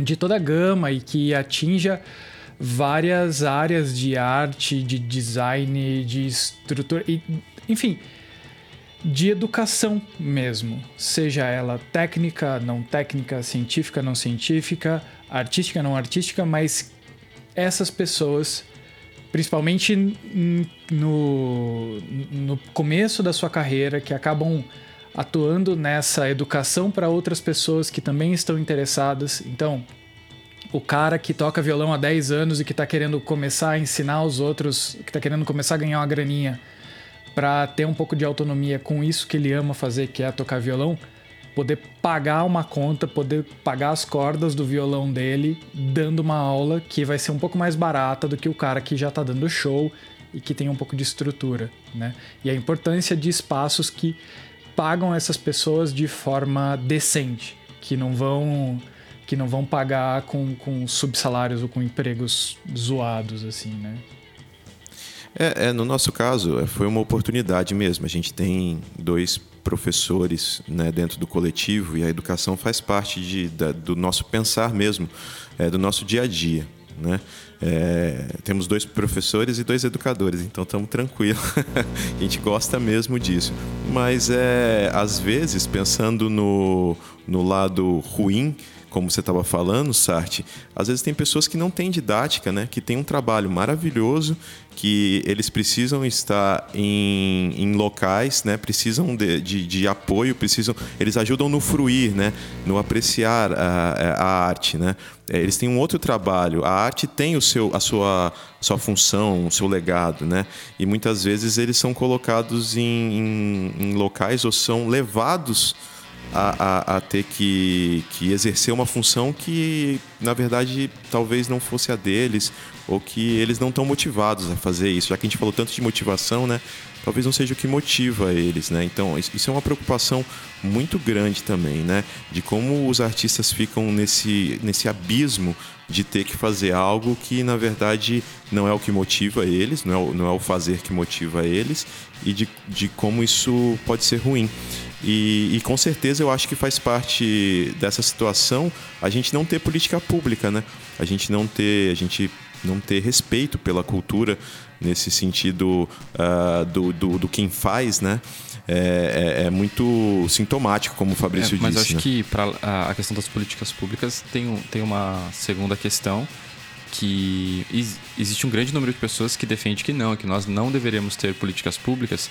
de toda a gama e que atinja várias áreas de arte, de design, de estrutura e enfim, de educação mesmo, seja ela técnica, não técnica, científica, não científica, artística, não artística, mas essas pessoas, principalmente no, no começo da sua carreira, que acabam atuando nessa educação para outras pessoas que também estão interessadas. Então, o cara que toca violão há 10 anos e que está querendo começar a ensinar os outros, que está querendo começar a ganhar uma graninha para ter um pouco de autonomia com isso que ele ama fazer, que é tocar violão, poder pagar uma conta, poder pagar as cordas do violão dele, dando uma aula que vai ser um pouco mais barata do que o cara que já tá dando show e que tenha um pouco de estrutura, né? E a importância de espaços que pagam essas pessoas de forma decente, que não vão que não vão pagar com, com subsalários ou com empregos zoados, assim, né? É, é, no nosso caso, é, foi uma oportunidade mesmo. A gente tem dois professores né, dentro do coletivo e a educação faz parte de, da, do nosso pensar mesmo, é, do nosso dia a dia. Né? É, temos dois professores e dois educadores, então estamos tranquilos. a gente gosta mesmo disso. Mas é, às vezes, pensando no, no lado ruim, como você estava falando, Sartre, às vezes tem pessoas que não têm didática, né? que têm um trabalho maravilhoso, que eles precisam estar em, em locais, né? precisam de, de, de, apoio, precisam, eles ajudam no fruir, né? no apreciar a, a arte. Né? É, eles têm um outro trabalho, a arte tem o seu, a sua, sua função, o seu legado, né? e muitas vezes eles são colocados em, em, em locais ou são levados a, a, a, ter que, que exercer uma função que, na verdade, talvez não fosse a deles, ou que eles não estão motivados a fazer isso. Já que a gente falou tanto de motivação, né? Talvez não seja o que motiva eles, né? Então, isso é uma preocupação muito grande também, né? De como os artistas ficam nesse, nesse abismo de ter que fazer algo que, na verdade, não é o que motiva eles, não é o, não é o fazer que motiva eles, e de, de como isso pode ser ruim. E, e, com certeza eu acho que faz parte dessa situação a gente não ter política pública, né? A gente não ter, a gente não ter respeito pela cultura nesse sentido uh, do, do, do, quem faz, né? É, é, é, muito sintomático, como o Fabrício é, mas disse. Mas acho né? que para a questão das políticas públicas tem, tem uma segunda questão que existe um grande número de pessoas que defende que não, que nós não deveríamos ter políticas públicas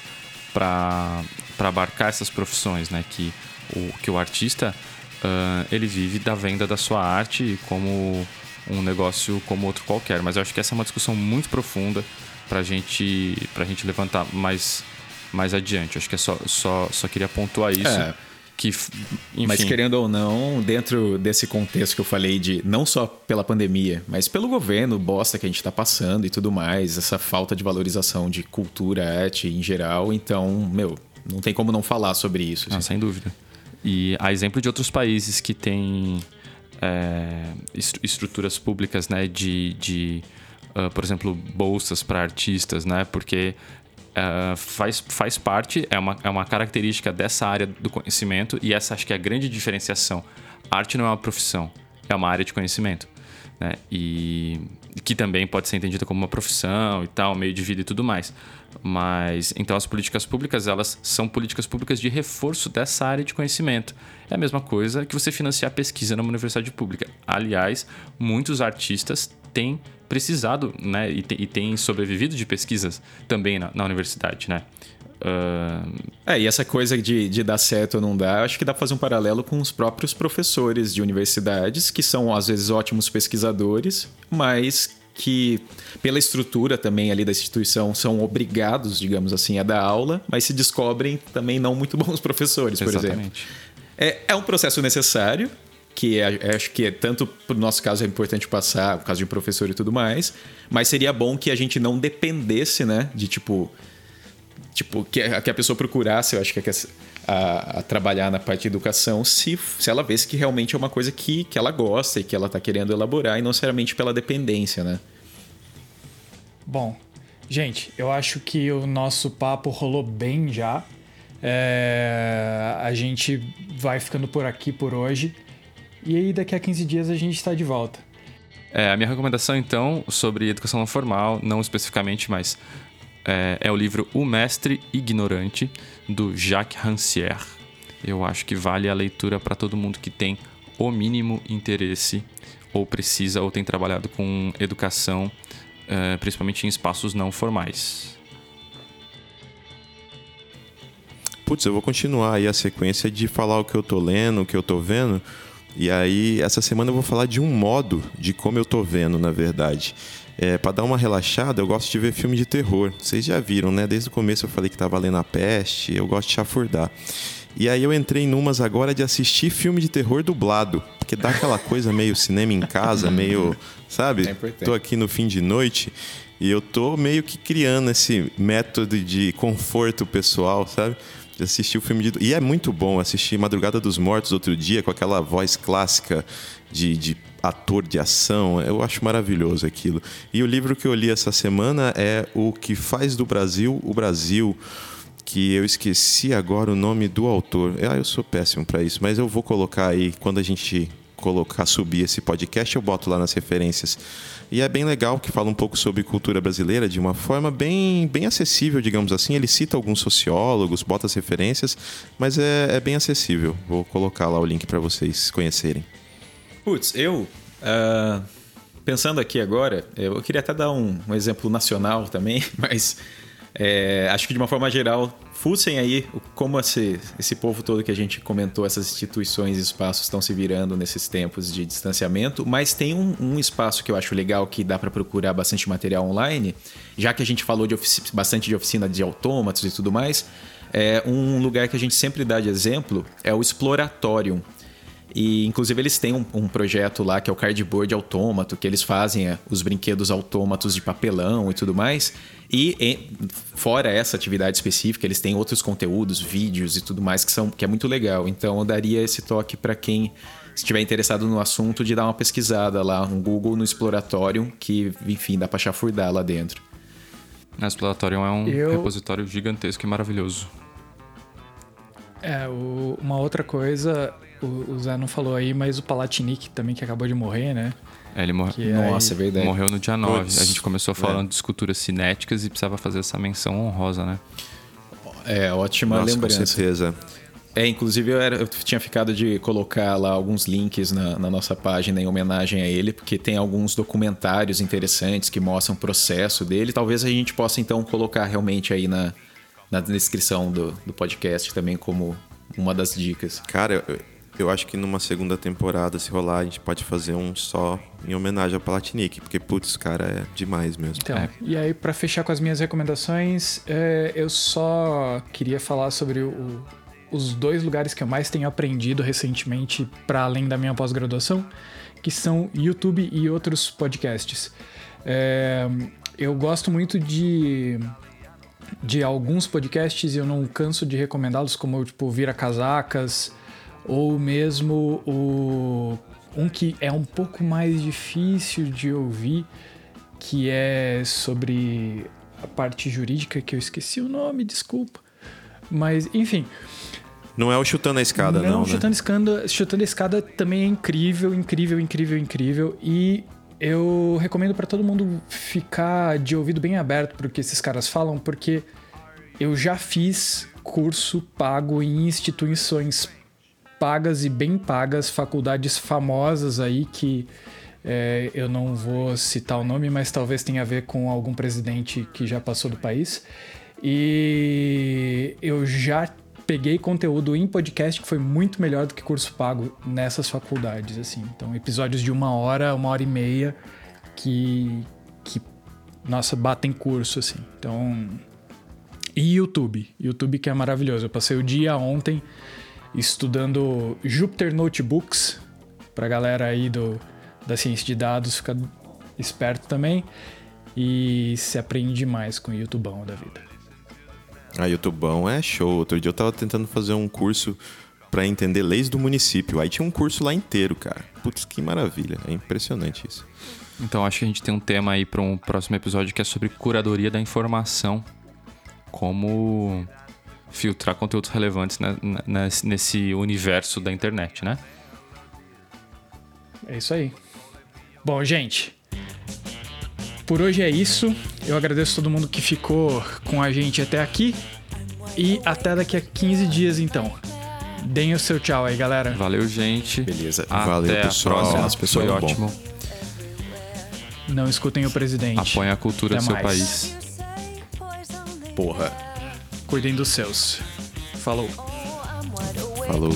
para abarcar essas profissões, né? Que o, que o artista uh, ele vive da venda da sua arte como um negócio como outro qualquer. Mas eu acho que essa é uma discussão muito profunda para gente, a gente levantar mais, mais adiante. Eu acho que é só, só, só queria pontuar isso. É. Que, enfim. Mas querendo ou não, dentro desse contexto que eu falei de não só pela pandemia, mas pelo governo bosta que a gente está passando e tudo mais, essa falta de valorização de cultura, arte em geral, então, meu, não tem como não falar sobre isso. Assim. sem dúvida. E há exemplo de outros países que têm é, estruturas públicas, né, de, de uh, por exemplo, bolsas para artistas, né, porque uh, faz, faz parte, é uma, é uma característica dessa área do conhecimento e essa acho que é a grande diferenciação. arte não é uma profissão, é uma área de conhecimento. Né? E que também pode ser entendida como uma profissão e tal, meio de vida e tudo mais. Mas então as políticas públicas, elas são políticas públicas de reforço dessa área de conhecimento. É a mesma coisa que você financiar pesquisa numa universidade pública. Aliás, muitos artistas têm precisado, né, e, te, e têm sobrevivido de pesquisas também na, na universidade, né? Uh... É, e essa coisa de, de dar certo ou não dar, acho que dá pra fazer um paralelo com os próprios professores de universidades, que são às vezes ótimos pesquisadores, mas que, pela estrutura também ali da instituição, são obrigados, digamos assim, a dar aula, mas se descobrem também não muito bons professores, por Exatamente. exemplo. É, é um processo necessário, que é, é, acho que é, tanto o nosso caso é importante passar, no caso de professor e tudo mais, mas seria bom que a gente não dependesse, né, de tipo tipo que a, que a pessoa procurasse, eu acho que a, a, trabalhar na parte de educação se, se ela vê que realmente é uma coisa que, que ela gosta e que ela está querendo elaborar e não necessariamente pela dependência, né? Bom, gente, eu acho que o nosso papo rolou bem já. É, a gente vai ficando por aqui por hoje. E aí, daqui a 15 dias, a gente está de volta. É, a minha recomendação, então, sobre educação não formal, não especificamente, mas é, é o livro O Mestre Ignorante, do Jacques Rancière. Eu acho que vale a leitura para todo mundo que tem o mínimo interesse ou precisa ou tem trabalhado com educação, é, principalmente em espaços não formais. Putz, eu vou continuar aí a sequência de falar o que eu tô lendo, o que eu tô vendo. E aí, essa semana eu vou falar de um modo de como eu tô vendo, na verdade. É, para dar uma relaxada, eu gosto de ver filme de terror. Vocês já viram, né? Desde o começo eu falei que tava lendo a peste, eu gosto de chafurdar. E aí eu entrei numas agora de assistir filme de terror dublado, porque dá aquela coisa meio cinema em casa, meio, sabe? É Tô aqui no fim de noite. E eu tô meio que criando esse método de conforto pessoal, sabe? De assistir o filme de. E é muito bom assistir Madrugada dos Mortos outro dia com aquela voz clássica de, de ator de ação. Eu acho maravilhoso aquilo. E o livro que eu li essa semana é O que faz do Brasil o Brasil que eu esqueci agora o nome do autor. Ah, eu sou péssimo para isso, mas eu vou colocar aí quando a gente colocar subir esse podcast, eu boto lá nas referências. E é bem legal que fala um pouco sobre cultura brasileira de uma forma bem, bem acessível, digamos assim. Ele cita alguns sociólogos, bota as referências, mas é, é bem acessível. Vou colocar lá o link para vocês conhecerem. Putz, eu. Uh, pensando aqui agora, eu queria até dar um, um exemplo nacional também, mas é, acho que de uma forma geral, fussem aí como esse, esse povo todo que a gente comentou, essas instituições e espaços estão se virando nesses tempos de distanciamento, mas tem um, um espaço que eu acho legal que dá para procurar bastante material online, já que a gente falou de bastante de oficina de autômatos e tudo mais, é um lugar que a gente sempre dá de exemplo é o Exploratorium. E inclusive eles têm um, um, projeto lá que é o cardboard autômato, que eles fazem é, os brinquedos autômatos de papelão e tudo mais. E em, fora essa atividade específica, eles têm outros conteúdos, vídeos e tudo mais que são que é muito legal. Então eu daria esse toque para quem estiver interessado no assunto de dar uma pesquisada lá, um Google no Exploratório, que enfim, dá para chafurdar lá dentro. O Exploratório é um eu... repositório gigantesco e maravilhoso. É, o, uma outra coisa o, Zé não falou aí, mas o Palatinic também, que acabou de morrer, né? É, ele morreu. Nossa, aí... é verdade. Morreu no dia 9. Puts, a gente começou falando é. de esculturas cinéticas e precisava fazer essa menção honrosa, né? É, ótima Nossa, lembrança. Com certeza. É, inclusive eu, era, eu, tinha ficado de colocar lá alguns links na, na, nossa página em homenagem a ele, porque tem alguns documentários interessantes que mostram o processo dele. Talvez a gente possa então colocar realmente aí na, na descrição do, do podcast também como uma das dicas. Cara, eu, acho que numa segunda temporada, se rolar, a gente pode fazer um só em homenagem ao Palatinic, porque, putz, cara, é demais mesmo. Então, é. e aí, para fechar com as minhas recomendações, é, eu só queria falar sobre o, os dois lugares que eu mais tenho aprendido recentemente, para além da minha pós-graduação, que são YouTube e outros podcasts. É, eu gosto muito de de alguns podcasts e eu não canso de recomendá-los, como tipo Vira Casacas, ou mesmo o um que é um pouco mais difícil de ouvir, que é sobre a parte jurídica, que eu esqueci o nome, desculpa. Mas, enfim. Não é o Chutando a Escada, não. Não, né? chutando, escada, chutando a Escada também é incrível, incrível, incrível, incrível. E eu recomendo para todo mundo ficar de ouvido bem aberto pro que esses caras falam, porque eu já fiz curso pago em instituições pagas e bem pagas, faculdades famosas aí que é, eu não vou citar o nome, mas talvez tenha a ver com algum presidente que já passou do país. E eu já peguei conteúdo em podcast que foi muito melhor do que curso pago nessas faculdades, assim. Então, episódios de uma hora, uma hora e meia que, que nossa, batem curso, assim. Então, e YouTube. YouTube que é maravilhoso. Eu passei o dia ontem estudando Jupyter Notebooks, para galera aí do, da ciência de dados ficar esperto também. E se aprende mais com o YouTubão da vida. Ah, YouTubão é show. Outro dia eu tava tentando fazer um curso para entender leis do município. Aí tinha um curso lá inteiro, cara. Putz, que maravilha. É impressionante isso. Então acho que a gente tem um tema aí para um próximo episódio que é sobre curadoria da informação. Como filtrar conteúdos relevantes né, nesse universo da internet, né? É isso aí. Bom, gente, por hoje é isso. Eu agradeço todo mundo que ficou com a gente até aqui. E até daqui a 15 dias, então. Deem o seu tchau aí, galera. Valeu, gente. Beleza. Até Valeu, pessoal. Nossa, pessoal. Foi ótimo. Não escutem o presidente. Apoiem a cultura até do seu mais. país. Porra. Cuidem dos seus. Falou. Falou.